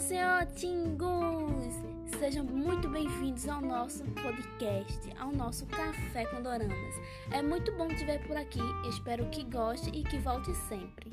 senhor Tingus! Sejam muito bem-vindos ao nosso podcast, ao nosso Café com Doramas. É muito bom te ver por aqui, espero que goste e que volte sempre.